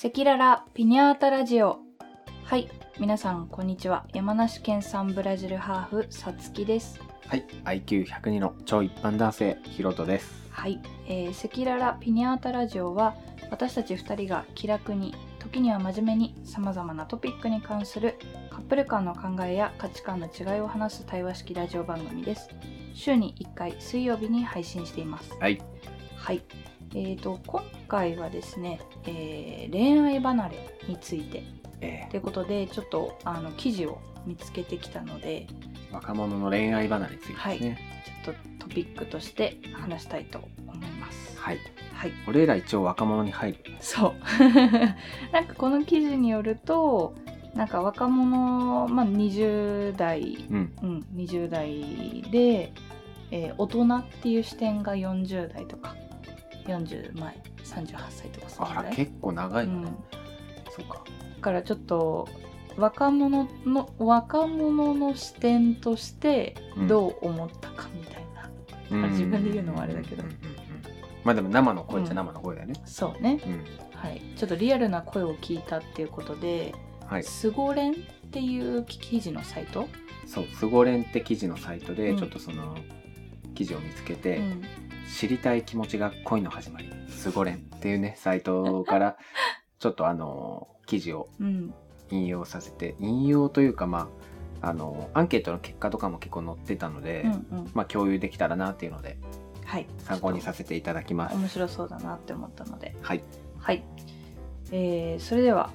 赤裸々ピニャータラジオ。はい皆さんこんにちは。山梨県産ブラジルハーフさつきです。はい、IQ102 の超一般男性、ヒロトです。はい、えー、赤裸々ピニャータラジオは私たち2人が気楽に時には真面目にさまざまなトピックに関するカップル間の考えや価値観の違いを話す対話式ラジオ番組です。週に1回水曜日に配信しています。はい、はい。えーと今回はですね、えー恋愛離れについてえということでちょっとあの記事を見つけてきたのでー若者の恋愛離れについてですね。ちょっとトピックとして話したいと思います。はい、はい。俺ら一応若者に入る。そう。なんかこの記事によるとなんか若者、まあ、20代、うん、うん、20代で、えー大人っていう視点が40代とか40前38歳とかそあら、のぐらい。結構長いのね。うん、そうか。だからちょっと若者の若者の視点としてどう思ったかみたいな、うん。自分で言うのはあれだけど。うんうんうんまあでも生の声っちゃ生の声だよね。そうね、うん、はい、ちょっとリアルな声を聞いたっていうことではい、スゴレンっていう記事のサイト、そう、スゴレンって記事のサイトで、うん。ちょっとその記事を見つけて、うん知りたい気持ちが恋の始まり、スゴレンっていうね、サイトから、ちょっとあの、記事をうん。引用させて引用というかまああのアンケートの結果とかも結構載ってたので、うんうん。まあ共有できたらなっていうのではい、参考にさせていただきます。面白そうだなって思ったので。はい、はい、えーそれでは、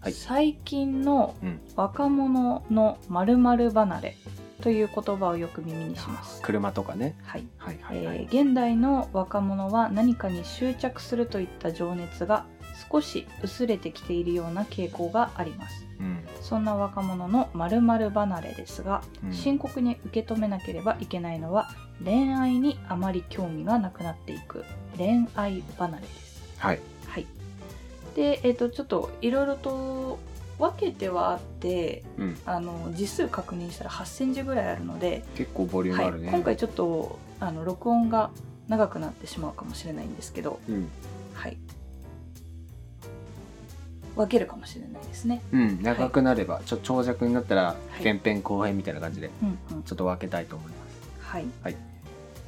はい。最近のうん。若者の〇〇離れという言葉をよく耳にします。車とかね。はいはいはいはい。えー現代の若者は何かに執着するといった情熱が少し薄れてきているような傾向がありますうんそんな若者の〇〇離れですが、うん深刻に受け止めなければいけないのは恋愛にあまり興味がなくなっていく恋愛離れですはい。はいでえっ、とちょっといろいろと分けてはあってうん。あの字数確認したら8センチぐらいあるので結構ボリュームはいあるね。今回ちょっとあの録音が長くなってしまうかもしれないんですけど、うん。はい、分けるかもしれないですね。うん、長くなれば、ちょ長尺になったらい前編後編みたいな感じでちょっと分けたいと思います。はい、はい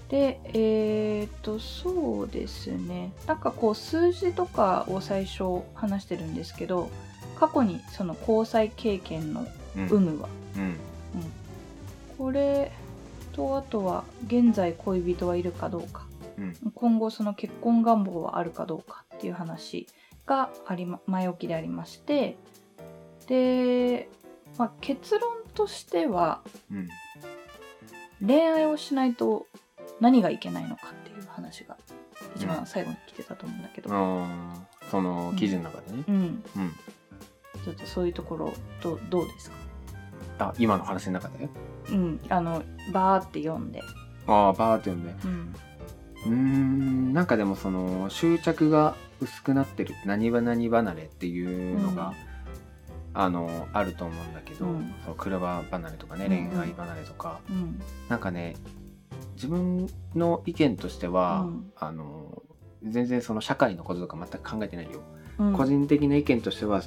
でえっ、とそうですねなんかこう数字とかを最初話してるんですけど過去にその交際経験のうん。有無は、うん。これとあとは現在恋人はいるかどうかうん。今後その結婚願望はあるかどうかっていう話があり、ま、前置きでありましてで、まあ、結論としてはうん。恋愛をしないと何がいけないのかっていう話が一番最後に来てたと思うんだけど、あーその記事の中でね。うん、うん。ちょっとそういうところどうどうですか？あ、今の話の中で？うんあのバーって読んで、ああ、バーって読んで。うん。うーんなんかでもその執着が薄くなってる。何ば何離れっていうのが、あのあると思うんだけど、うん。そう車離れとかねうんうん。恋愛離れとか、うん。なんかね自分の意見としては、うん。あの全然その社会のこととか全く考えてないよ、うん。個人的な意見としては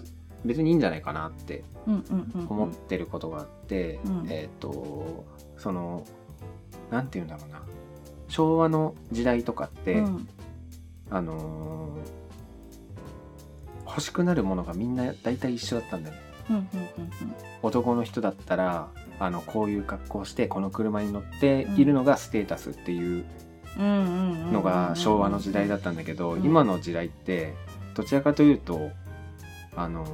別にいいんじゃないかなって思ってることがあって、うん。えっ、とそのなんて言うんだろうな。昭和の時代とかって、うん。あのー欲しくなるものがみんな大体一緒だったんだよね。男の人だったらあのこういう格好をしてこの車に乗っているのがステータスっていうのが昭和の時代だったんだけど、うん。今の時代ってどちらかというとあのー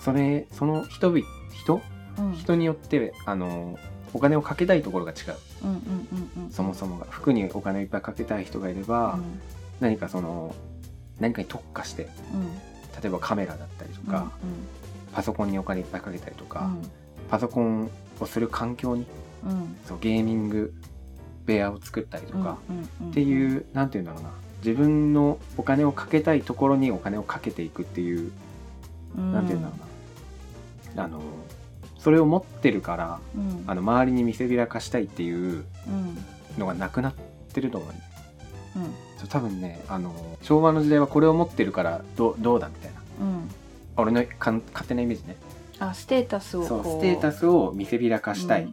それその人々人？うん。人によってあのーお金をかけたいところが違う。うんうんうんうん。そもそもが。服にお金をいっぱいかけたい人がいれば、うん。何かその何かに特化してうん。例えばカメラだったりとか、パソコンにお金いっぱいかけたりとか、パソコンをする環境にうん。うんそうゲーミング部屋を作ったりとか、うんっていうなんていうんだろうな自分のお金をかけたいところにお金をかけていくっていう、うん。なんていうんだろうな。あのそれを持ってるからうん。あの周りに見せびらかしたいっていううん。のがなくなってると思う。うん。と多分ねあの昭和の時代はこれを持ってるからどうどうだみたいな。うん。俺のかん勝手なイメージね。あステータスをそうこステータスを見せびらかしたい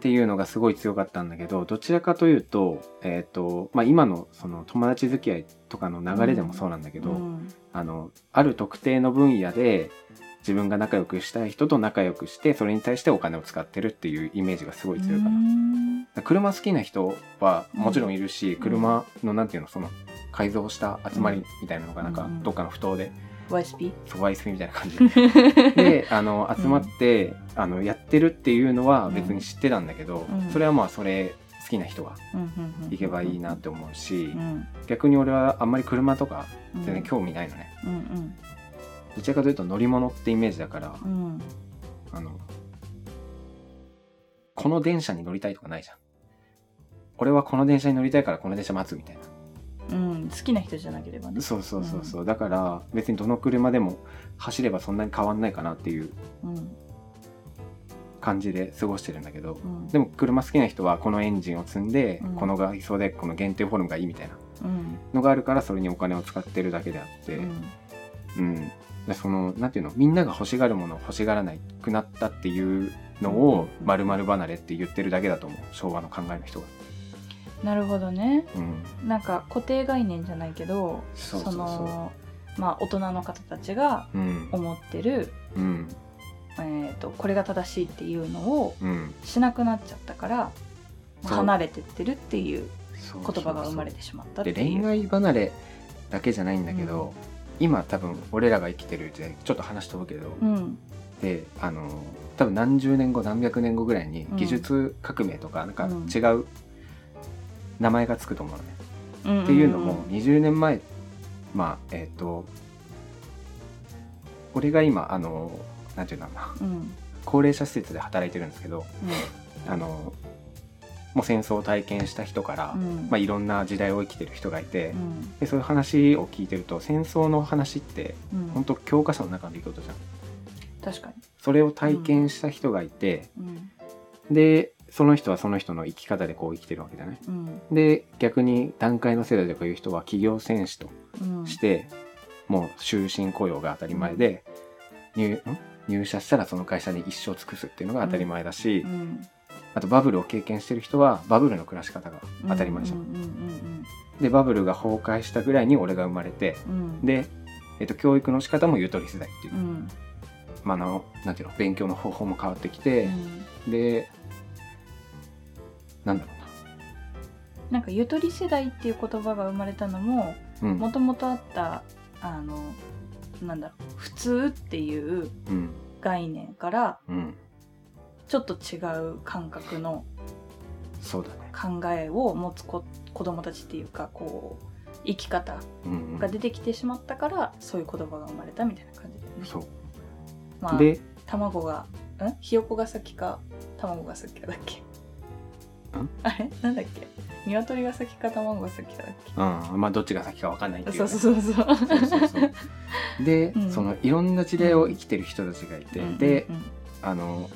っていうのがすごい強かったんだけどどちらかというと,、えーとまあ、今のその友達付き合いとかの流れでもそうなんだけど、うん。あのある特定の分野で自分が仲良くしたい人と仲良くしてそれに対してお金を使ってるっていうイメージがすごい強いかな。うん。車好きな人はもちろんいるし、ん。車のなんていうのその改造した集まりみたいなのがなんかうん。どっかの不当で YSP そうワイスピみたいな感じ。であの集まって、あのやってるっていうのは別に知ってたんだけど、うん。それはまあそれ好きな人がうんうんうん行けばいいなって思うし、うん。逆に俺はあんまり車とかうん。全然興味ないのね、うんうん。どちらかというと乗り物ってイメージだから、うん。あのこの電車に乗りたいとかないじゃん。俺はこの電車に乗りたいからこの電車待つみたいなうん好きな人じゃなければね。そうそうそうそう、だから別にどの車でも走ればそんなに変わんないかなっていううん。感じで過ごしてるんだけど、うん。でも車好きな人はこのエンジンを積んで、うん。この外装でこの限定フォルムがいいみたいなうん。のがあるからそれにお金を使ってるだけであって、ううん。んでそのなんていうの？みんなが欲しがるものを欲しがらなくなったっていうのをうん。〇〇離れって言ってるだけだと思う。昭和の考えの人が。なるほどね。うん、なんか固定概念じゃないけどそうそうそう。のまあ大人の方たちがうん。思ってる、うん。えー、とこれが正しいっていうのをうん。しなくなっちゃったからそう。離れてってるっていうそう。言葉が生まれてしまったってでいう。恋愛離れだけじゃないんだけど、今多分俺らが生きてる時代ちょっと話飛ぶけど、うん。であの多分何十年後何百年後ぐらいにうん。技術革命とかなんかうん。違う名前がつくと思うのね。うんうんっていうのも20年前まあえっ、と俺が今あのなんていうんだろうな。うん。うん高齢者施設で働いてるんですけどあのもう戦争を体験した人から、うん。まあ、いろんな時代を生きてる人がいて、うん。でそういう話を聞いてると戦争の話ってうん。本当教科書の中の出来事じゃん。確かに、それを体験した人がいて、うん。でその人はその人の生き方でこう生きてるわけだね。うん。で逆に団塊の世代とかいう人は企業戦士とうん、して、もう終身雇用が当たり前で、入ん？入社したらその会社に一生尽くすっていうのが当たり前だし、うん。あとバブルを経験してる人はバブルの暮らし方が当たり前じゃん。うんうんでバブルが崩壊したぐらいに俺が生まれてうんうん。で、えっと、教育の仕方もゆとり世代っていう、うん。まあ、あのなんていうの勉強の方法も変わってきてう、ん。でなんだろな。んかゆとり世代っていう言葉が生まれたのもうなうん。もともとあったあのなんだろう普通っていううん。概念からうん。ちょっと違う感覚のそうだね。考えを持つ子子供たちっていうかこう生き方うん、うん、が出てきてしまったから、そういう言葉が生まれたみたいな感じだよね。そう。まあ、で卵がん？ひよこが先か卵が先かだっけ？あれ？なんだっけ？鶏が先か卵が先かだっけ？うん。まあどっちが先か分かんないっていう、そうね、そうそうそう。そうそうそう。で、うん。そのいろんな時代を生きてる人たちがいて、うんでうん。あの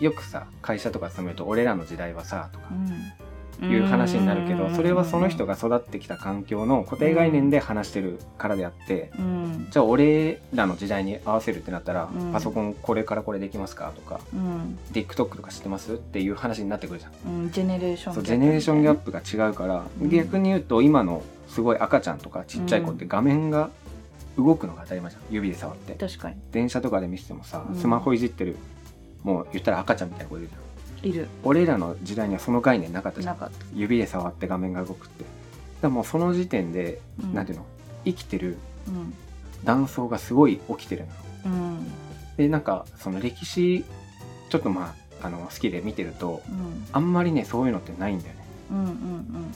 よくさ会社とか勤めると「俺らの時代はさ」とか。うんいう話になるけど、うん。それはその人が育ってきた環境の固定概念で話してるからであって、うん。じゃあ俺らの時代に合わせるってなったら、うん。パソコンこれからこれできますかとかうん、TikTok とか知ってます？っていう話になってくるじゃん。うん、ジェネレーションそうジェネレーションギャッププが違うから、うん。逆に言うと今のすごい赤ちゃんとかちっちゃい子って画面が動くのが当たり前じゃん。指で触って。確か電車とかで見せてもさうん。スマホいじってる、もう言ったら赤ちゃんみたいな子いるじゃん。にいる。俺らの時代にはその概念なかったじゃなんかった、指で触って画面が動くって。だからもうその時点で、うん、なんていうの？生きてるうん。断層がすごい起きてるのうん。でなんかその歴史ちょっとまああの好きで見てるとうん。あんまりねそういうのってないんだよね。うんうん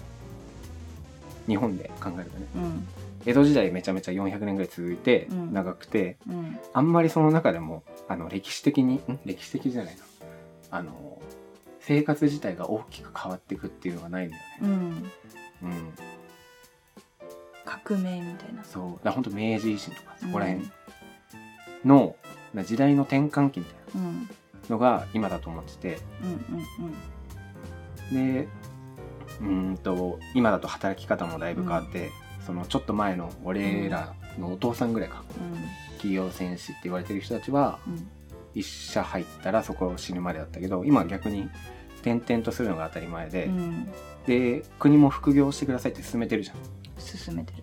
日本で考えるとね。うん。江戸時代めちゃめちゃ400年ぐらい続いてうん。長くて、うん。あんまりその中でもあの歴史的にん？歴史的じゃないな。あの生活自体が大きく変わっていくっていうのがないんだよね。うん。うん、革命みたいな。そう。だから本当明治維新とかそこらうん辺の、な時代の転換期みたいうん。なのが今だと思ってて。うんうんでうーんと今だと働き方もだいぶ変わって、そのちょっと前の俺らのお父さんぐらいか、企業戦士って言われてる人たちはうんうん一社入ったらそこを死ぬまでだったけど今は逆に転々とするのが当たり前で、うん。で国も副業してくださいって進めてるじゃん。進めてる。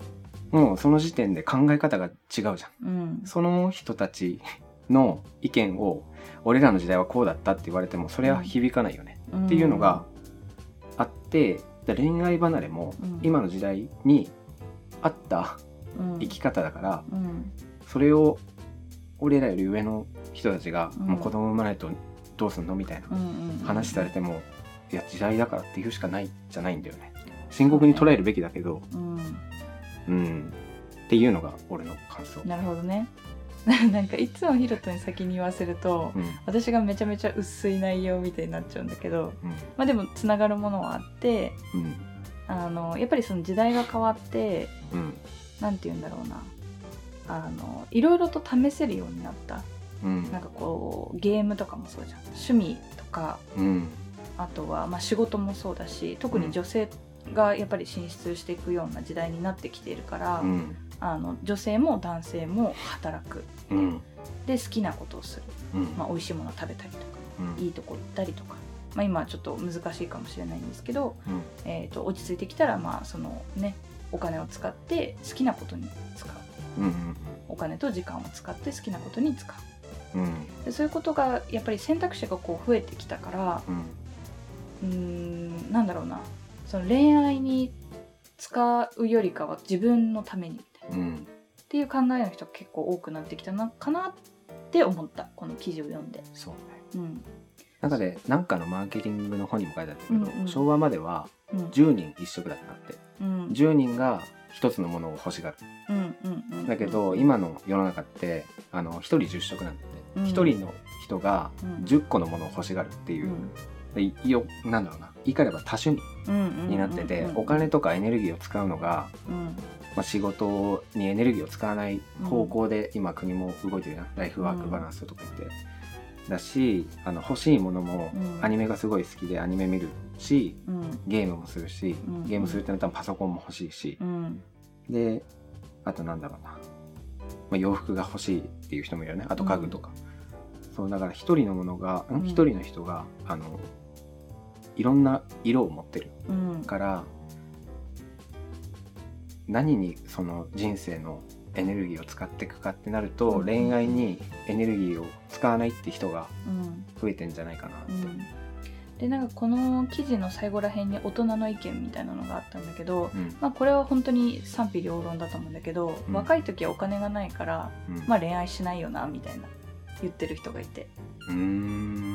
もうその時点で考え方が違うじゃん。うん。その人たちの意見を俺らの時代はこうだったって言われてもそれは響かないよね、っていうのがあってで恋愛離れもうん。今の時代に合ったうん。生き方だからうん。それを俺らより上の人たちがうん。もう子供生まないとどうすんのみたいな。話されてもいや時代だからっていうしかないじゃないんだよね。深刻に捉えるべきだけどうん。うん。っていうのが俺の感想、なるほどね。なんかいつもヒロトに先に言わせるとうん。私がめちゃめちゃ薄い内容みたいになっちゃうんだけどうん。まあでもつながるものはあってうん。あのやっぱりその時代が変わってうん。なんて言うんだろうな。あのいろいろと試せるようになったうん。なんかこうゲームとかもそうじゃん。趣味とかうん。あとはまあ仕事もそうだし特に女性がやっぱり進出していくような時代になってきているから、うん。あの女性も男性も働く。うん。で好きなことをする、うん。まあ、美味しいものを食べたりとかうん。いいとこ行ったりとか、まあ、今はちょっと難しいかもしれないんですけど、うん。えー、と落ち着いてきたらまあそのねお金を使って好きなことに使う。うん。お金と時間を使って好きなことに使ううん。でそういうことがやっぱり選択肢がこう増えてきたからうん。うーんなんだろうな。その恋愛に使うよりかは自分のためにみたいな。うん。っていう考えの人が結構多くなってきたのかなって思ったこの記事を読んで。そうね。うん。中でなんかのマーケティングの本にも書いてあったけど、うんうん。昭和まではうん。10人一色だったなって。うん。10人が一つのものを欲しがる。うんうんうんだけど今の世の中ってあの1人10色なんだって、うん。1人の人がうん。10個のものを欲しがるっていう、でいよなんだろうな。言い換えれば多趣味になってて、お金とかエネルギーを使うのが、うん。まあ、仕事にエネルギーを使わない方向で今国も動いてるな、ライフワークバランスとか言って、だしあの欲しいものもうん。アニメがすごい好きでアニメ見るしうん。ゲームもするし、うん。ゲームするってなったらパソコンも欲しいしう、ん。であとなんだろうな、まあ、洋服が欲しいっていう人もいるよね。あと家具とか、そうだから一人のものが一、人の人があのいろんな色を持ってるうん。から何にその人生のエネルギーを使っていくかってなると、うん。恋愛にエネルギーを使わないって人がうん。増えてんじゃないかなって、うんでなんかこの記事の最後らへんに大人の意見みたいなのがあったんだけど、うん。まあ、これは本当に賛否両論だと思うんだけど、うん。若い時はお金がないから、うん。まあ、恋愛しないよなみたいな言ってる人がいて。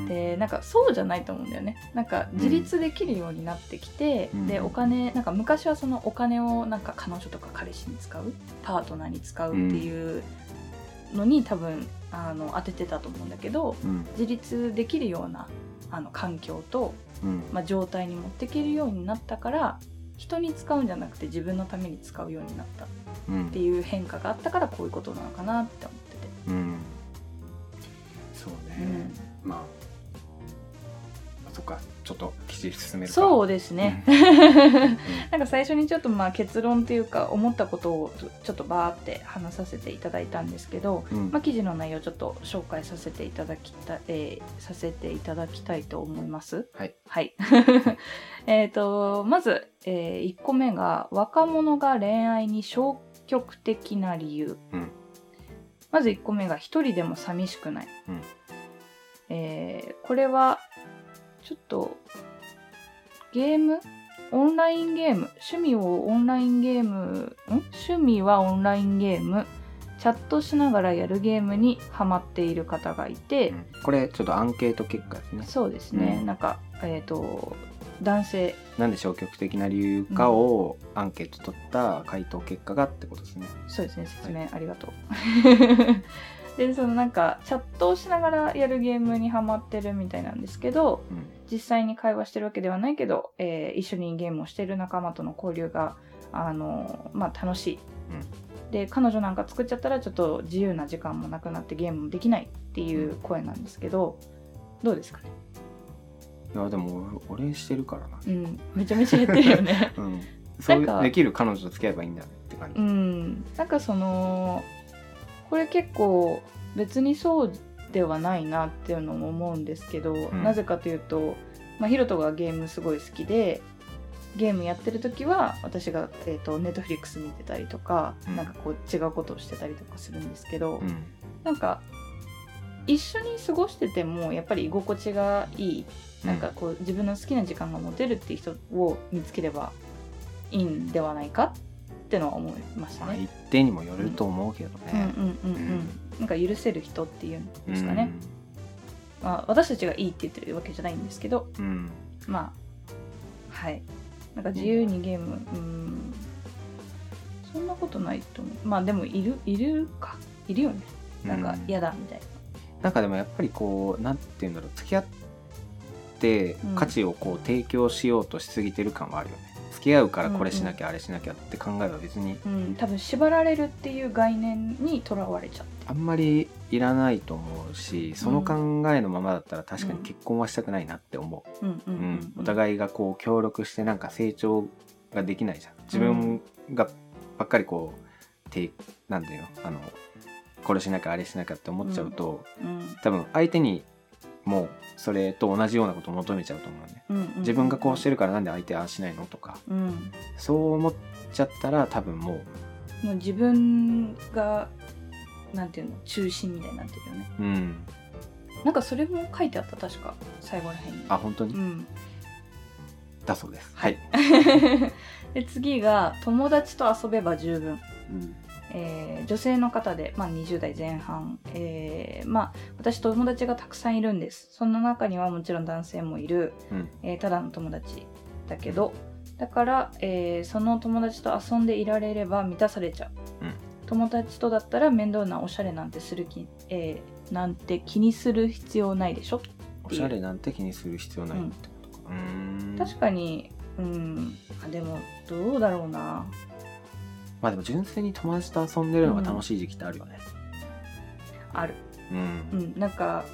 でなんかそうじゃないと思うんだよね。なんか自立できるようになってきて、うん。でお金なんか昔はそのお金をなんか彼女とか彼氏に使うパートナーに使うっていうのに多分あの当ててたと思うんだけどうん。自立できるようなあの環境と、うん。まあ、状態に持っていけるようになったから人に使うんじゃなくて自分のために使うようになった。っうん。ていう変化があったからこういうことなのかなって思ってて。うん。そうね、うん。まあそっかちょっと記事進めるか。そうですね、うん。なんか最初にちょっとまあ結論というか思ったことをちょっとバーって話させていただいたんですけど、うん。まあ、記事の内容をちょっと紹介させていただきた,、えーさせていただきたいと思います。はい。はい。えっとまず、え1個目が若者が恋愛に消極的な理由。うん。まず1個目が一人でも寂しくない。うん。えーこれはちょっとゲーム？オンラインゲーム？趣味をオンラインゲーム？ん？趣味はオンラインゲーム？チャットしながらやるゲームにハマっている方がいて、うん。これちょっとアンケート結果ですね。そうですね、うん。なんかえっ、と男性。なんで消極的な理由かをアンケート取った回答結果がってことですね。そうですね。説明ありがとう、でそのなんかチャットをしながらやるゲームにハマってるみたいなんですけど。うん実際に会話してるわけではないけど、えー一緒にゲームをしてる仲間との交流があの、まあ、楽しい、で彼女なんか作っちゃったらちょっと自由な時間もなくなってゲームもできないっていう声なんですけどどうですか？ねいやでも俺してるからな。うん。めちゃめちゃやってるよね。うん。そうできる彼女と付き合えばいいんだねって感じ、うん。なんかそのこれ結構別にそうではないなっていうのも思うんですけど、ん。なぜかというと、まあ、ヒロトがゲームすごい好きでゲームやってる時は私が、えー、とネットフリックス見てたりとか、うん。なんかこう違うことをしてたりとかするんですけど、うん。なんか一緒に過ごしててもやっぱり居心地がいい。なんかこう自分の好きな時間が持てるっていう人を見つければいいんではないかってのは思いましたまあ、ね。一定にもよると思うけどうんうんね、うんうんうん。なんか許せる人っていうんですかね、まあ、私たちがいいって言ってるわけじゃないんですけど。うん、うんまあはい。なんか自由にゲームうん。そんなことないと思う。まあでもいるいるか。いるよね。なんか嫌だみたいなんかでもやっぱりこうなんて言うんだろう。付き合ってうん。価値をこう提供しようとしすぎてる感はあるよね、付き合うからこれしなきゃあれしなきゃって考えは別にな、うん、多分縛られるっていう概念にとらわれちゃって。あんまりいらないと思うしその考えのままだったら確かに結婚はしたくないなって思う、うんうんううん。ん。お互いがこう協力してなんか成長ができないじゃん。自分がばっかりこうてなんていうの？あのこれしなきゃあれしなきゃって思っちゃうと、うん。多分相手にもそれと同じようなことを求めちゃうと思うね。うんうんうん自分がこうしてるからなんで相手ああしないのとか。うん。そう思っちゃったら多分ももう自分がなんていうの中心みたいになってるよね。ううん。なんかそれも書いてあった確か。最後らへんに。あ本当に、うん。だそうです。はい、で次が「友達と遊べば十分。うん」えー女性の方で、まあ、20代前半、えーまあ、私友達がたくさんいるんです。その中にはもちろん男性もいる、うん。えーただの友達だけど。だから、えーその友達と遊んでいられれば満たされちゃう、うん。友達とだったら面倒なおしゃれなんてする気、えーなんて気にする必要ないでしょ？おしゃれなんて気にする必要ないってことか。うーん。確かにうん。あでもどうだろうなまあでも純粋に友達と遊んでるのが楽しい時期ってあるよね。ある。うん。うん。なんか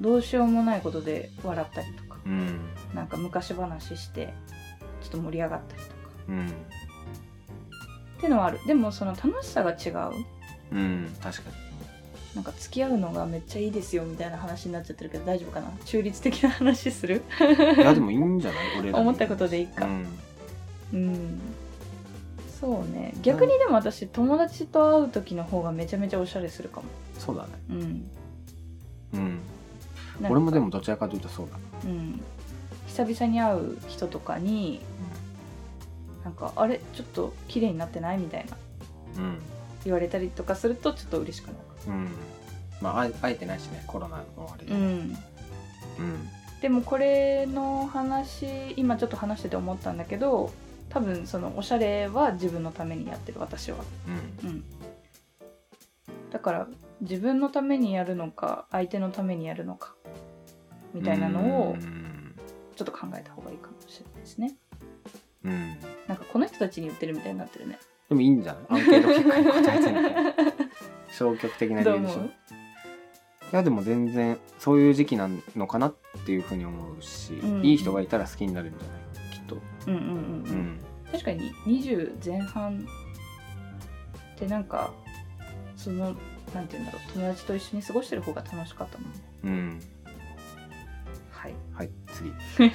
どうしようもないことで笑ったりとか。うん。なんか昔話してちょっと盛り上がったりとか。うん。ってのはある。でもその楽しさが違う。うん。確かなんか付き合うのがめっちゃいいですよみたいな話になっちゃってるけど大丈夫かな？中立的な話する？にいやでもいいんじゃない？俺らに。思ったことでいいか。うん。うんそうね。逆にでも私友達と会う時の方がめちゃめちゃおしゃれするかも。そうだね。うん。うん。なんか俺もでもどちらかというとそうだ。なうん。久々に会う人とかになんかあれ？ちょっと綺麗になってない？みたいな。うん。言われたりとかするとちょっと嬉しくなる。うん。まああえ会えてないしねコロナのあれで。うん。うん。でもこれの話今ちょっと話してて思ったんだけど多分そのおしゃれは自分のためにやってる私は。うん。うん。だから自分のためにやるのか相手のためにやるのかみたいなのをうん。ちょっと考えた方がいいかもしれないですね。うん。なんかこの人たちに言ってるみたいになってるね。でもいいんじゃない？アンケート結果に答えてみたい消極的な理由でしょ。いやでも全然そういう時期なのかなっていうふうに思うし、うん。いい人がいたら好きになるんじゃない？きっと、うんうんうんううんん確かに20前半ってなんかそのなんて言うんだろう友達と一緒に過ごしてる方が楽しかったもんね。うん。はい。はい次、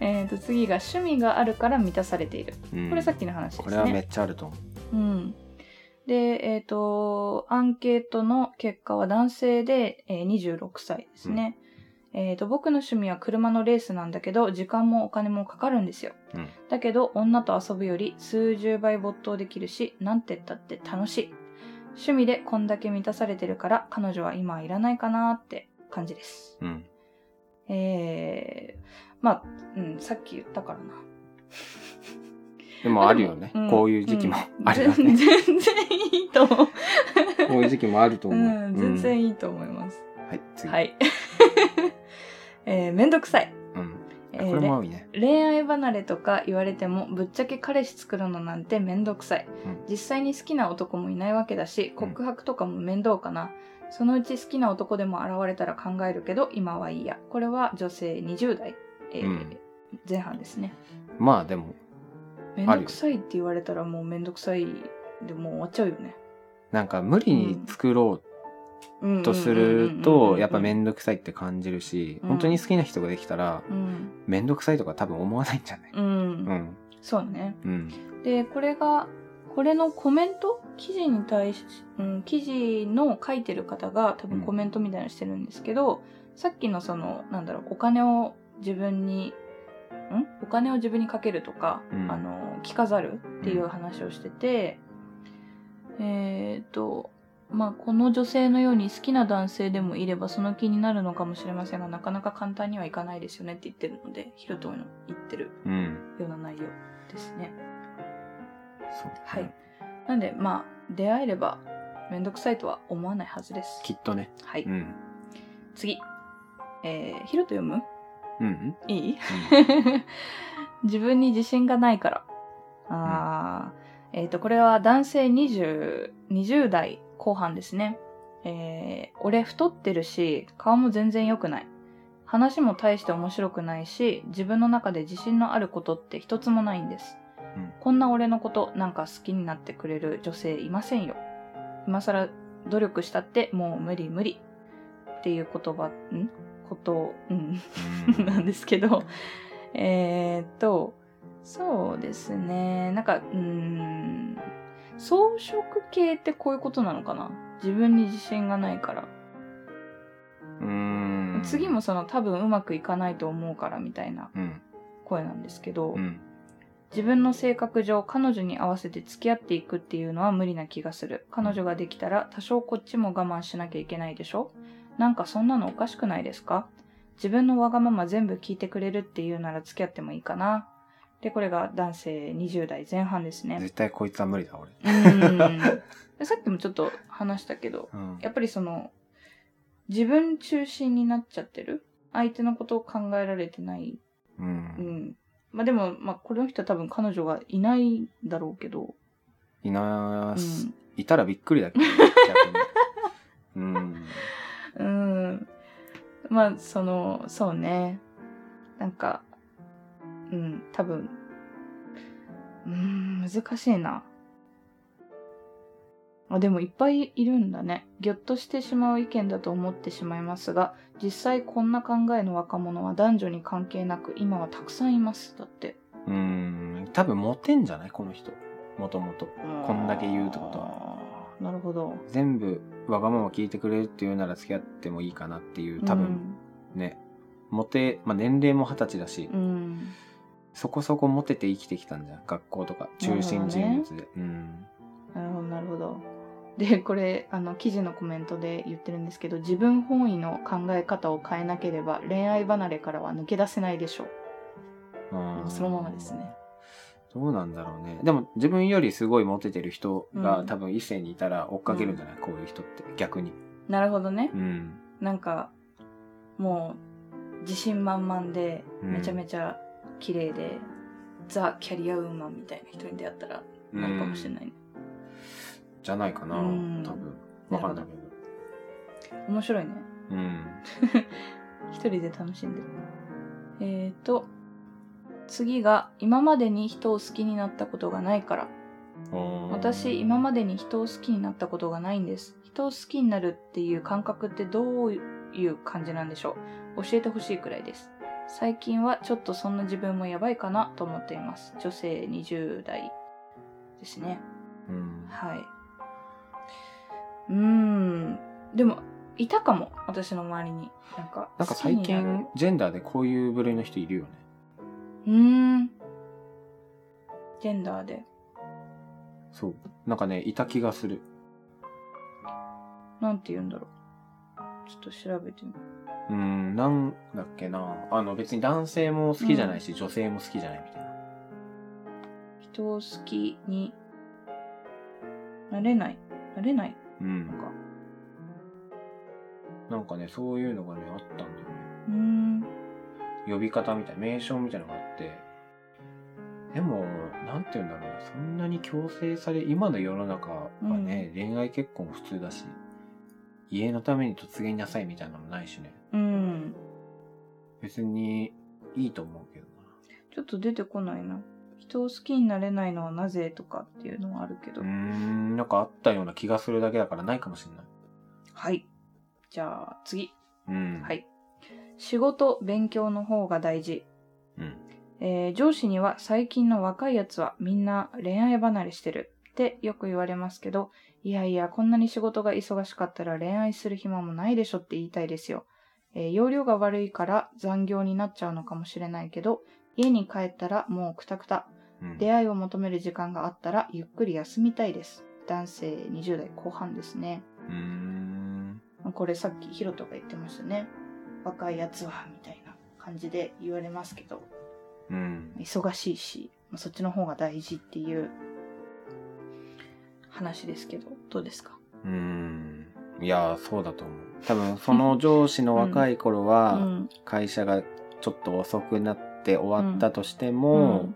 えーと次が趣味があるから満たされている。うん。これさっきの話ですね。これはめっちゃあると思う。うん。でえっ、とアンケートの結果は男性で、えー26歳ですね、えーと僕の趣味は車のレースなんだけど時間もお金もかかるんですよ。うん。だけど女と遊ぶより数十倍没頭できるしなんて言ったって楽しい。趣味でこんだけ満たされてるから彼女は今はいらないかなって感じです。うん。えー、まあ、うん、さっき言ったからな。でもあるよね、うん。こういう時期もうん。あるよ全ね、全然いいと思う。こういう時期もあると思う、うん、全い然いいと思います、はい次、はいえー、めんどくさい。うん。えーこれも多いね。恋愛離れとか言われてもぶっちゃけ彼氏作るのなんてめんどくさい、うん。実際に好きな男もいないわけだし告白とかも面倒かな、そのうち好きな男でも現れたら考えるけど今はいいやこれは女性20代、えーうん。前半ですね。まあでもめんどくさいって言われたらもうめんどくさいでもう終わっちゃうよね。なんか無理に作ろうとするとやっぱ面倒くさいって感じるしうん本当に好きな人ができたら面倒くさいとか多分思わないんじゃないうん、そうねうんでこれがこれのコメント記事に対し、うん、記事の書いてる方が多分コメントみたいなのしてるんですけど、さっきのそのなんだろうお金を自分にんお金を自分にかけるとか、あの着飾るっていう話をしてて、えっ、とまあこの女性のように好きな男性でもいればその気になるのかもしれませんがなかなか簡単にはいかないですよねって言ってるのでヒロトの言ってるうんような内容ですね。そうはい。なんで、まあ、出会えれば、めんどくさいとは思わないはずです。きっとねはい。うん次。えー、ヒロト読む？うんいい？自分に自信がないから。あー、えっ、と、これは男性20、20代後半ですね。えー、俺太ってるし、顔も全然良くない。話も大して面白くないし、自分の中で自信のあることって一つもないんです。うんこんな俺のことなんか好きになってくれる女性いませんよ。今更努力したってもう無理無理っていう言葉、ん？こと、うん、うん なんですけど、えーっと、そうですね、なんか、うーん、装飾系ってこういうことなのかな？自分に自信がないから。うん。次もその多分うまくいかないと思うからみたいなうん。声なんですけど、うん。自分の性格上彼女に合わせて付き合っていくっていうのは無理な気がする。彼女ができたら多少こっちも我慢しなきゃいけないでしょ？なんかそんなのおかしくないですか？自分のわがまま全部聞いてくれるっていうなら付き合ってもいいかなでこれが男性20代前半ですね。絶対こいつは無理だ俺。うん。でさっきもちょっと話したけどうん。やっぱりその自分中心になっちゃってる？相手のことを考えられてない？うん。うん。まあでも、まあこの人は多分彼女がいないんだろうけど、いなうす。ん。いたらびっくりだけど逆に。うん。うん。まあその、そうね。なんか、うん、多分、うん、難しいな。あでもいっぱいいるんだね。ぎょっとしてしまう意見だと思ってしまいますが、実際こんな考えの若者は男女に関係なく今はたくさんいます。だって。うん多分モテんじゃない？この人もともとこんだけ言うってことはは。なるほど。全部わがまま聞いてくれるっていうなら付き合ってもいいかなっていう多分ね、モテ、まあ、年齢も二十歳だし、うん。うん。そこそこモテて生きてきたんじゃん学校とか中心人物で、うんなるほど、なるほど。で、これ、あの、記事のコメントで言ってるんですけど、自分本位の考え方を変えなければ、恋愛離れからは抜け出せないでしょうんう。そのままですね。どうなんだろうねでも自分よりすごいモテてる人が、うん多分異性にいたら追っかけるんじゃない、こういう人って逆になるほどね。うんなんか、もう、自信満々で、うんめちゃめちゃ綺麗で、ザ・キャリアウーマンみたいな人に出会ったら、なるかもしれないね。じゃないかな、うん多分わかんないけど面白いね。うん 一人で楽しんでる。えーと、次が、今までに人を好きになったことがないから。私、今までに人を好きになったことがないんです。人を好きになるっていう感覚ってどういう感じなんでしょう？教えてほしいくらいです。最近はちょっとそんな自分もやばいかなと思っています。女性20代ですね。うんはい。うーん。でも、いたかも。私の周りに。なんか、なんか最近ジェンダーでこういう部類の人いるよねうーん。ジェンダーで。そうなんかねいた気がするなんて言うんだろう。ちょっと調べてみる。うんなんだっけな。あの別に男性も好きじゃないし、女性も好きじゃないみたいな。人を好きになれない。なれない。うん。のか。なんかねそういうのがねあったんだよね。うーん。呼び方みたいな、名称みたいなのがあって、でも、なんて言うんだろうな、そんなに強制され、今の世の中はね、恋愛結婚普通だし、家のために突撃なさいみたいなのないしね。うん。別にいいと思うけどな。ちょっと出てこないな。人を好きになれないのはなぜとかっていうのはあるけど。うーん、なんかあったような気がするだけだからないかもしれない。はい。じゃあ次。うん。はい。仕事、勉強の方が大事。うん。えー上司には最近の若いやつはみんな恋愛離れしてるってよく言われますけど、いやいや、こんなに仕事が忙しかったら恋愛する暇もないでしょって言いたいですよ。えー容量が悪いから残業になっちゃうのかもしれないけど、家に帰ったらもうクタクタ。うん、出会いを求める時間があったらゆっくり休みたいです。男性20代後半ですね。うーん。これさっきヒロトが言ってましたね。若いやつは、みたいな感じで言われますけど、うん。忙しいし、まあそっちの方が大事っていう話ですけど、どうですか？うーん。いや、そうだと思う。多分、その上司の若い頃は、うん。会社がちょっと遅くなって終わったとしても、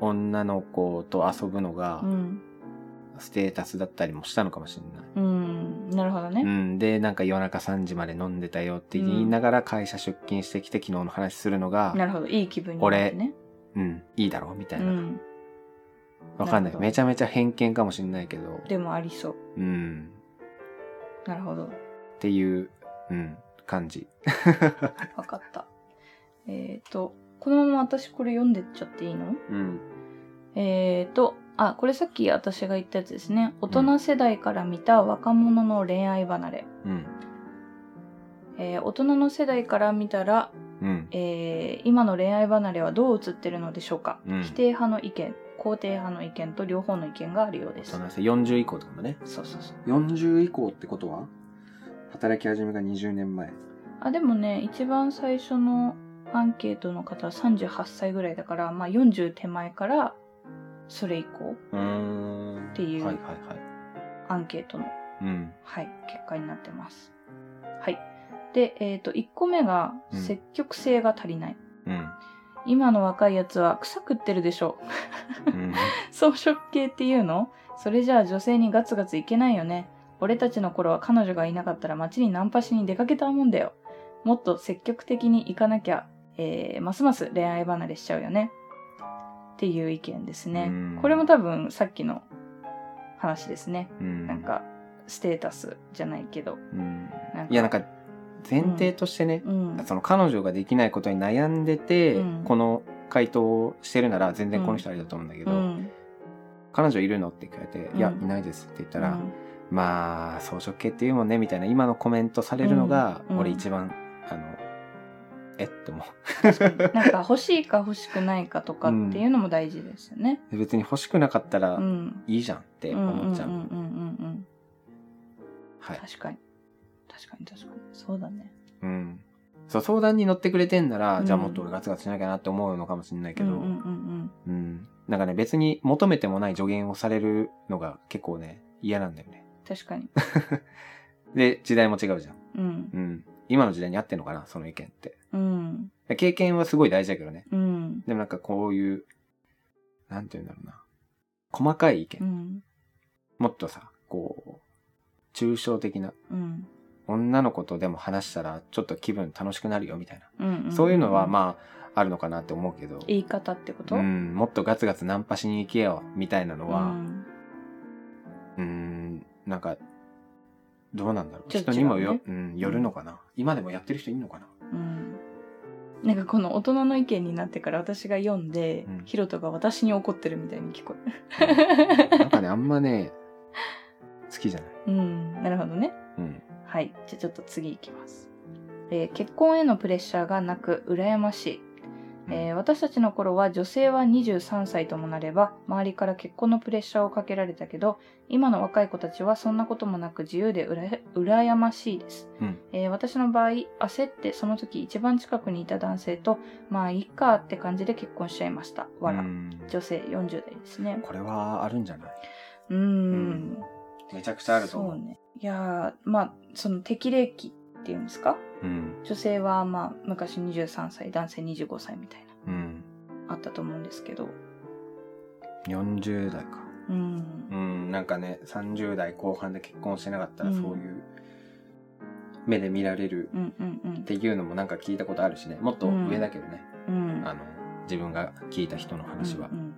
女の子と遊ぶのがうん。ステータスだったりもしたのかもしれない。うん。なるほどね。うん、で、なんか夜中3時まで飲んでたよって言いながら会社出勤してきて昨日の話するのが、なるほど。いい気分になってね。うん、いいだろうみたいな。うん。わかんない。めちゃめちゃ偏見かもしれないけど、でもありそう。うん、なるほど。っていう、うん、感じ。わかった。えっ、と、このまま私これ読んでっちゃっていいの？うん。えーと、あ、これさっき私が言ったやつですね。大人世代から見た若者の恋愛離れ。うん。えー大人の世代から見たら、うん。えー今の恋愛離れはどう映ってるのでしょうか、うん否定派の意見、肯定派の意見と両方の意見があるようです。その40以降ってことね。そうそうそう。40以降ってことは？働き始めが20年前。あ、でもね、一番最初のアンケートの方は38歳ぐらいだから、まあ40手前からそれ以降、うーん。っていう。アンケートのうん。はい、結果になってます。はい。で、えっ、と、1個目が、うん積極性が足りない。うん。今の若いやつは草食ってるでしょ。うん。草食系っていうの？それじゃあ女性にガツガツいけないよね。俺たちの頃は彼女がいなかったら街にナンパしに出かけたもんだよ。もっと積極的に行かなきゃ、えーますます恋愛離れしちゃうよね。っていう意見ですねうん。これも多分さっきの話ですね。うん。なんか、ステータスじゃないけど。うん。なんいや、なんか、前提としてね、うん。その彼女ができないことに悩んでて、うんこの回答をしてるなら全然この人ありだと思うんだけど、うん。彼女いるのって聞かれて、うんいや、いないですって言ったら、うんまあ、装飾系っていうもんね、みたいな今のコメントされるのが、うん俺一番、あの、えって思なんか欲しいか欲しくないかとかっていうのも大事ですよね。う。別に欲しくなかったらうん。いいじゃんってうん思っちゃう。確かに。確かに確かに。そうだね。うん。そう、相談に乗ってくれてんなら、うんじゃあもっと俺ガツガツしなきゃなって思うのかもしれないけど、うんうんうんうん。なんかね、別に求めてもない助言をされるのが結構ね、嫌なんだよね。うん。確かに。で、時代も違うじゃん。うん。うん。今の時代に合ってんのかな、その意見って。うん。経験はすごい大事だけどね。うん。でもなんかこういう、なんて言うんだろうな。細かい意見。うん。もっとさ、こう、抽象的な。うん。女の子とでも話したらちょっと気分楽しくなるよみたいな。うん。そういうのはあ。まあ、あるのかなって思うけど。言い方ってこと？うん、もっとガツガツナンパしに行けよみたいなのは、うんうなんか、どうなんだろう。人にもよ、違うん、よるのかな。今でもやってる人いるのかな。うん。なんかこの大人の意見になってから私が読んで、うんヒロトが私に怒ってるみたいに聞こえる。なんかね、あんまね、好きじゃない。うん。なるほどね。うん。はい。じゃあちょっと次いきます。えー結婚へのプレッシャーがなく羨ましい。えー私たちの頃は女性は23歳ともなれば周りから結婚のプレッシャーをかけられたけど今の若い子たちはそんなこともなく自由でうら羨ましいです、うん。えー私の場合焦ってその時一番近くにいた男性とまあいいかって感じで結婚しちゃいました。わら、うん。女性40代ですね。これはあるんじゃない？うーんめちゃくちゃあると思う。そうねいやーまあその適齢期っていうんですか？うん。女性はまあ昔23歳男性25歳みたいうん。なあったと思うんですけど40代か。うんうん、なんかね、30代後半で結婚してなかったら、うんそういう目で見られるっていうのもなんか聞いたことあるしね。もっと上だけどね。うんあの、自分が聞いた人の話はうん。うんうん。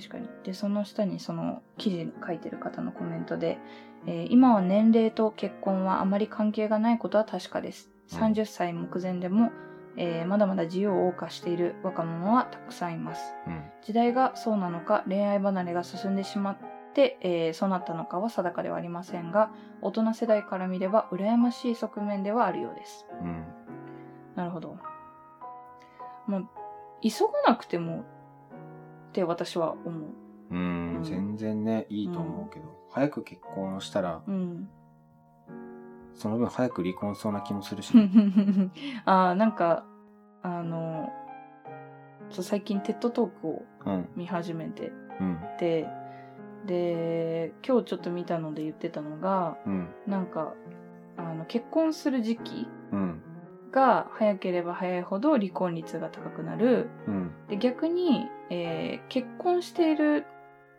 確かに。でその下にその記事に書いてる方のコメントで、えー今は年齢と結婚はあまり関係がないことは確かです。うん。30歳目前でも、えーまだまだ自由を謳歌している若者はたくさんいます。うん。時代がそうなのか恋愛離れが進んでしまって、えーそうなったのかは定かではありませんが大人世代から見れば羨ましい側面ではあるようです。うん。なるほど。もう急がなくてもって私は思う。うん、うん。全然ね、いいと思うけど、早く結婚したら、うん。その分早く離婚しそうな気もするし、ね、あーなんかあのそう最近テッドトークをうん、見始めて。うん、でで今日ちょっと見たので言ってたのがうん、なんかあの結婚する時期うん、が早ければ早いほど離婚率が高くなる。うん、で逆に、えー結婚している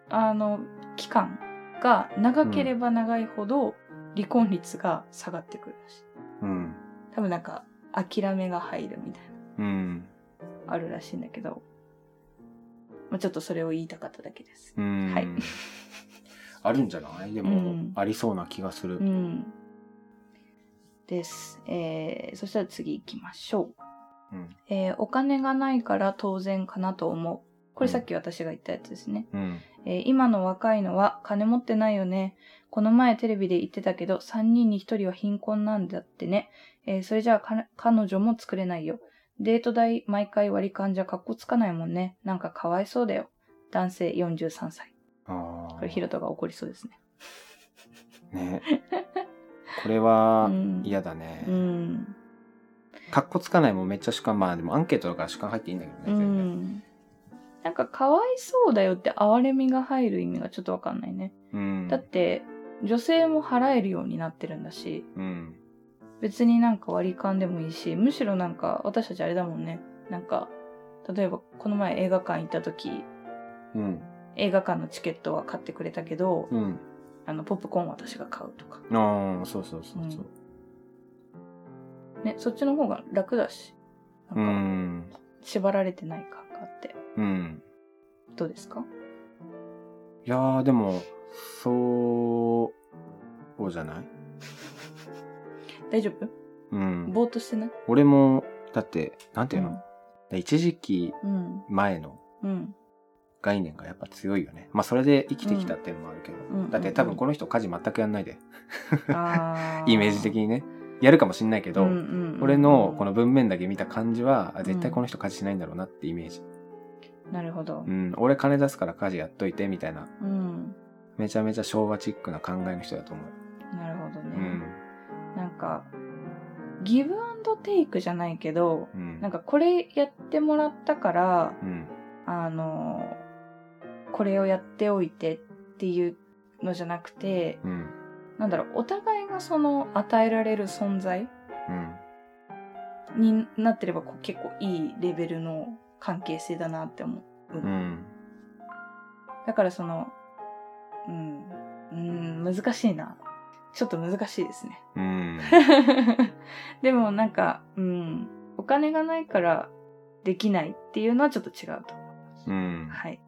あの期間が長ければ長いほど離婚率が下がってくるらしい。うん、多分なんか諦めが入るみたいうん、なあるらしいんだけど、まあ、ちょっとそれを言いたかっただけです。うん。はい。あるんじゃない？でも、うん。ありそうな気がする。うんです、えー、そしたら次行きましょううん、えーお金がないから当然かなと思う。これさっき私が言ったやつですね。うん、えー今の若いのは金持ってないよね。この前テレビで言ってたけど、3人に1人は貧困なんだってね。えーそれじゃあか彼女も作れないよ。デート代毎回割り勘じゃ格好つかないもんね。なんかかわいそうだよ。男性43歳。これヒロトが怒りそうですね。ね。これはうん嫌だね。うん。かっこつかないもめっちゃ主観、まあでもアンケートだから主観入っていいんだけどね、う全然。ん。なんかかわいそうだよって哀れみが入る意味がちょっとわかんないね。うん。だって、女性も払えるようになってるんだし、うん。別になんか割り勘でもいいし、むしろなんか私たちあれだもんね。なんか、例えばこの前映画館行った時、うん。映画館のチケットは買ってくれたけど、うん。あの、ポップコーン私が買うとか。ああ、そうそうそうそう。ね、そっちの方が楽だし、うなんか、ん。縛られてない感があって。うん。どうですか？いやー、でも、そう、そうじゃない？大丈夫？うん。ぼーっとしてない？俺も、だって、なんていうの、一時期うん。前のうん。概念がやっぱ強いよね。まあそれで生きてきたっていうのもあるけど。うんだって多分この人家事全くやんないで。イメージ的にね。やるかもしんないけど、うんうんうん俺のこの文面だけ見た感じは、あ絶対この人家事しないんだろうなってイメージ。なるほどう。ん、俺金出すから家事やっといてみたいな、うん。めちゃめちゃ昭和チックな考えの人だと思う。なるほどね。うん。なんか、ギブアンドテイクじゃないけど、うん。なんかこれやってもらったから、うん。あの、これをやっておいてっていうのじゃなくて、うん。なんだろう、お互いがその与えられる存在うん。になってればこう結構いいレベルの関係性だなって思う。うん。だからその、うん、うん、難しいな。ちょっと難しいですね。うん。でもなんか、うん、お金がないからできないっていうのはちょっと違うと思う。うん。はい。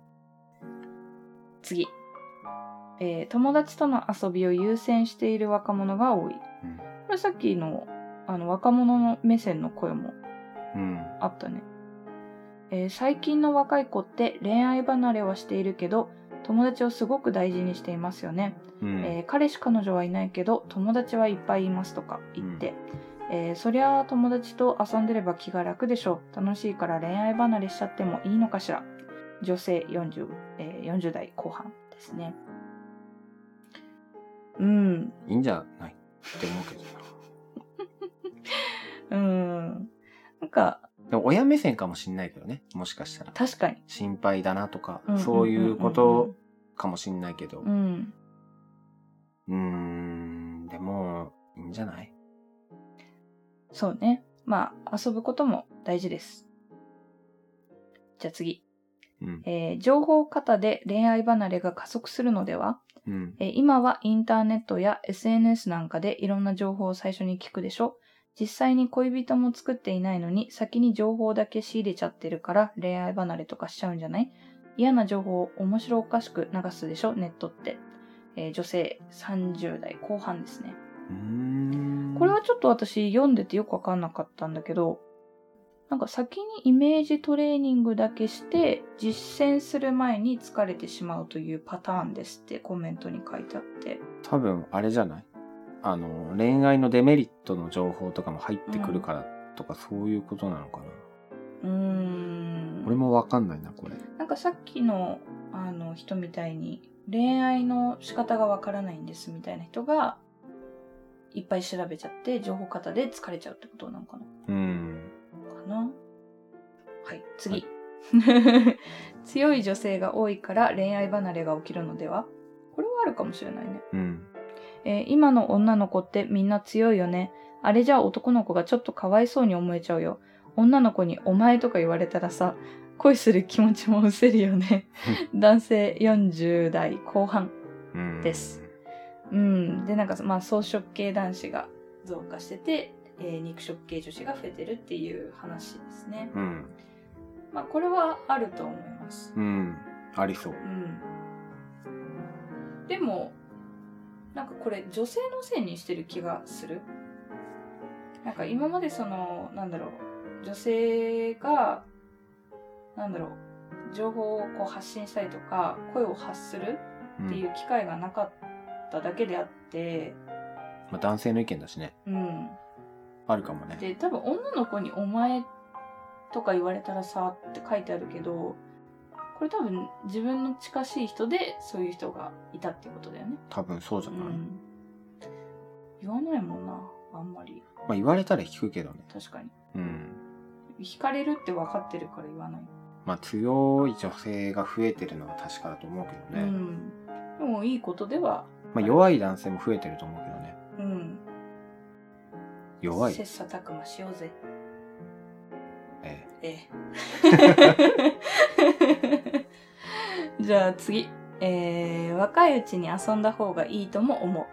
次。えー友達との遊びを優先している若者が多い。これさっきのあの若者の目線の声もうん。あったね。えー最近の若い子って恋愛離れはしているけど、友達をすごく大事にしていますよね。うん。えー彼氏彼女はいないけど友達はいっぱいいますとか言って、えーそりゃあ友達と遊んでれば気が楽でしょう楽しいから恋愛離れしちゃってもいいのかしら女性 40,、えー40代後半ですねうんいいんじゃない？って思うけどな。うんなんかでも親目線かもしんないけどね。もしかしたら。確かに、心配だなとかうん、そういうことかもしんないけどう。んうーん、でも、いいんじゃない？そうね。まあ、遊ぶことも大事です。じゃあ次。うん。えー情報過多で恋愛離れが加速するのでは？うん。えー今はインターネットや SNS なんかでいろんな情報を最初に聞くでしょ？実際に恋人も作っていないのに先に情報だけ仕入れちゃってるから恋愛離れとかしちゃうんじゃない？嫌な情報を面白おかしく流すでしょ？ネットって。えー女性30代後半ですね。これはちょっと私読んでてよくわかんなかったんだけど、なんか先にイメージトレーニングだけして実践する前に疲れてしまうというパターンですってコメントに書いてあって。多分、あれじゃない？あの、恋愛のデメリットの情報とかも入ってくるからとか、そういうことなのかな。うーん。俺もわかんないな、これ。なんかさっきのあの人みたいに恋愛の仕方がわからないんですみたいな人がいっぱい調べちゃって情報型で疲れちゃうってことなのかなうん。次。強い女性が多いから恋愛離れが起きるのでは？これはあるかもしれないね。うん。えー今の女の子ってみんな強いよね。あれじゃあ男の子がちょっとかわいそうに思えちゃうよ。女の子にお前とか言われたらさ、恋する気持ちも失せるよね。男性40代後半。うん。です。うん。で、なんか、まあ、草食系男子が増加してて、えー肉食系女子が増えてるっていう話ですね。うん。まあ、これはあると思います。うん。ありそうう。ん。でも、なんかこれ女性のせいにしてる気がする。なんか今までその、なんだろう、女性が、なんだろう、情報をこう発信したりとか、声を発するうんっていう機会がなかっただけであって、まあ、男性の意見だしね。うん。あるかもね。で、多分女の子にお前とか言われたらさって書いてあるけど、これ多分自分の近しい人でそういう人がいたっていうことだよね。多分そうじゃない？うん。言わないもんな、あんまり。まあ、言われたら聞くけどね。確かに。うん。惹かれるって分かってるから言わない。まあ、強い女性が増えてるのは確かだと思うけどね。うん。でもいいことでは、まあ、弱い男性も増えてると思うけどね。うん。弱い。切磋琢磨しようぜ。えええ。じゃあ次。えー、若いうちに遊んだ方がいいとも思う。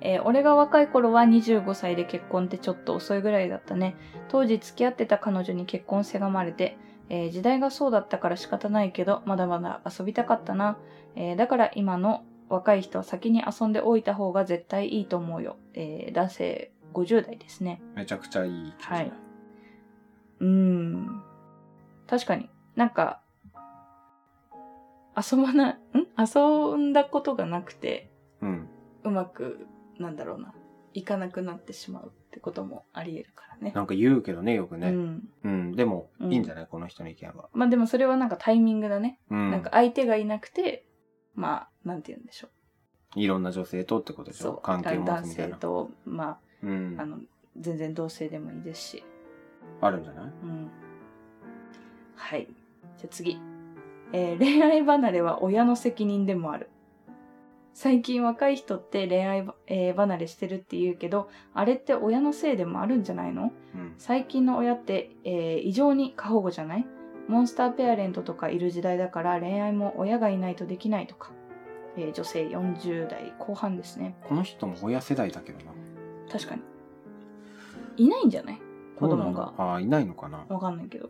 えー俺が若い頃は25歳で結婚ってちょっと遅いぐらいだったね。当時付き合ってた彼女に結婚せがまれて、えー時代がそうだったから仕方ないけど、まだまだ遊びたかったな。えーだから今の若い人は先に遊んでおいた方が絶対いいと思うよ。えー男性50代ですね。めちゃくちゃいい。はい。うーん。確かに。なんか、遊ばな、ん？遊んだことがなくて、うん。うまく、なんだろうな、いかなくなってしまうってこともあり得るからね。なんか言うけどね、よくうね。ん。うん。でも、うんいいんじゃない？この人の意見は。まあでもそれはなんかタイミングだね。うん。なんか相手がいなくて、まあ、なんて言うんでしょいろんな女性とってことう。でしょ？関係を持男。性と、まうんあ、あ。の、全然同性でもいいですし。あるんじゃない？うん。はい。じゃあ次。えー恋愛離れは親の責任でもある。最近若い人って恋愛ば、えー離れしてるって言うけど、あれって親のせいでもあるんじゃないの？うん。最近の親って、えー異常に過保護じゃない？モンスターペアレントとかいる時代だから恋愛も親がいないとできないとか。えー女性40代後半ですね。この人も親世代だけどな。確かに。いないんじゃない？子供が。ああ、いないのかな？わかんないけど。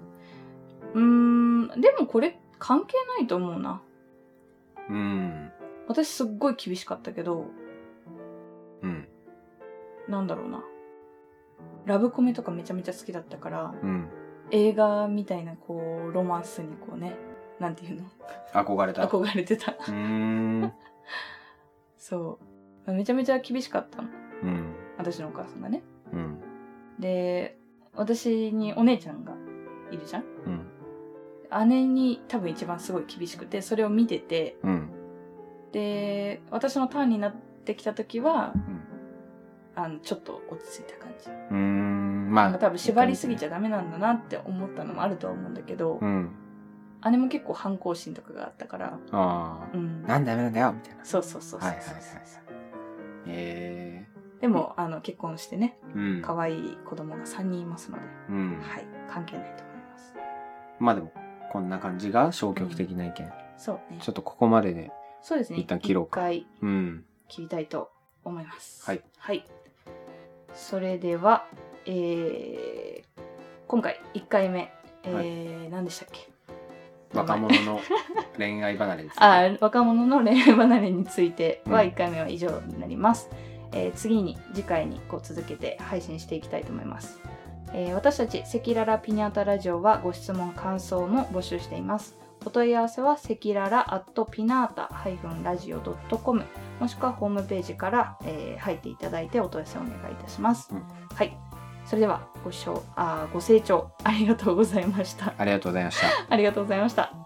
うーん、でもこれ関係ないと思うな。うん。私すっごい厳しかったけど、うん。なんだろうな。ラブコメとかめちゃめちゃ好きだったから、うん。映画みたいなこう、ロマンスにこうね、なんていうの？憧れた。う憧れてた。ーん。そう。めちゃめちゃ厳しかったの。うん。私のお母さんがね。うん。で、私にお姉ちゃんがいるじゃん？うん。姉に多分一番すごい厳しくて、それを見てて、うん。で、私のターンになってきた時は、うんあの、ちょっと落ち着いた感じ。うーん。まあ。なんか多分縛りすぎちゃ。ゃダメなんだなって思ったのもあるとは思うんだけどう、ん。姉も結構反抗心とかがあったから、ああ。うん。なんでダメなんだよみたいな。そうそうそうそうそう。はいはいはい。えでも、あの結婚してねうん。可愛い子供が3人いますので、うん。はい関係ないと思います。まあでも、こんな感じが消極的な意見。そうね。ちょっとここまでで。そうですね。一旦切ろうか。一回うん。切りたいと思います。はい、はい、それでは、えー今回1回目、えー何でしたっけ？若者の恋愛離れです、あー若者の恋愛離れについてはうん。1回目は以上になります、えー次に次回にこう続けて配信していきたいと思います、えー私たち赤裸々ピニャータラジオはご質問感想も募集しています。お問い合わせは赤裸々 at ピナータ -radio.com もしくはホームページから、えー入っていただいてお問い合わせをお願いいたします、うん。はい。それではご視聴あーご清聴ありがとうございました。ありがとうございました。ありがとうございました